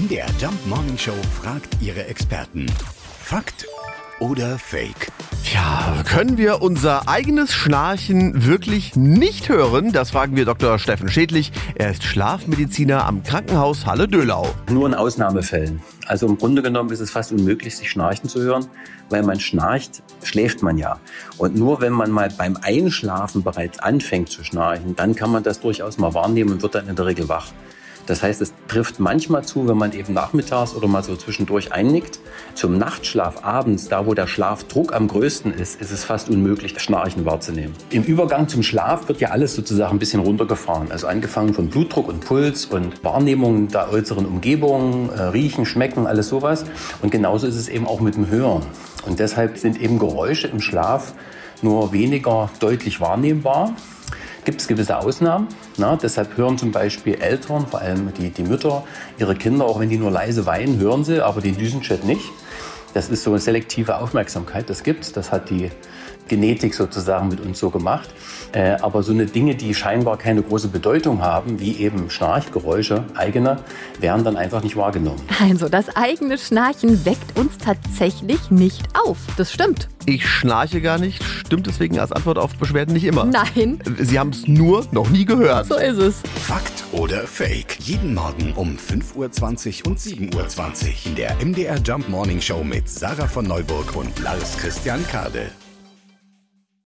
MDR Jump Morning Show fragt ihre Experten. Fakt oder Fake? Tja, können wir unser eigenes Schnarchen wirklich nicht hören? Das fragen wir Dr. Steffen Schädlich. Er ist Schlafmediziner am Krankenhaus Halle-Dölau. Nur in Ausnahmefällen. Also im Grunde genommen ist es fast unmöglich, sich schnarchen zu hören, weil man schnarcht, schläft man ja. Und nur wenn man mal beim Einschlafen bereits anfängt zu schnarchen, dann kann man das durchaus mal wahrnehmen und wird dann in der Regel wach. Das heißt, es trifft manchmal zu, wenn man eben nachmittags oder mal so zwischendurch einnickt. Zum Nachtschlaf abends, da wo der Schlafdruck am größten ist, ist es fast unmöglich, das Schnarchen wahrzunehmen. Im Übergang zum Schlaf wird ja alles sozusagen ein bisschen runtergefahren. Also angefangen von Blutdruck und Puls und Wahrnehmung der äußeren Umgebung, äh, Riechen, Schmecken, alles sowas. Und genauso ist es eben auch mit dem Hören. Und deshalb sind eben Geräusche im Schlaf nur weniger deutlich wahrnehmbar gibt es gewisse Ausnahmen. Na, deshalb hören zum Beispiel Eltern, vor allem die, die Mütter, ihre Kinder, auch wenn die nur leise weinen, hören sie, aber den Düsenchat nicht. Das ist so eine selektive Aufmerksamkeit, das gibt Das hat die Genetik sozusagen mit uns so gemacht. Äh, aber so eine Dinge, die scheinbar keine große Bedeutung haben, wie eben Schnarchgeräusche, eigene, werden dann einfach nicht wahrgenommen. Also, das eigene Schnarchen weckt uns tatsächlich nicht auf. Das stimmt. Ich schnarche gar nicht, stimmt deswegen als Antwort auf Beschwerden nicht immer. Nein. Sie haben es nur noch nie gehört. So ist es. Fakt oder Fake? Jeden Morgen um 5.20 Uhr und 7.20 Uhr in der MDR Jump Morning Show mit Sarah von Neuburg und Lars Christian Kade.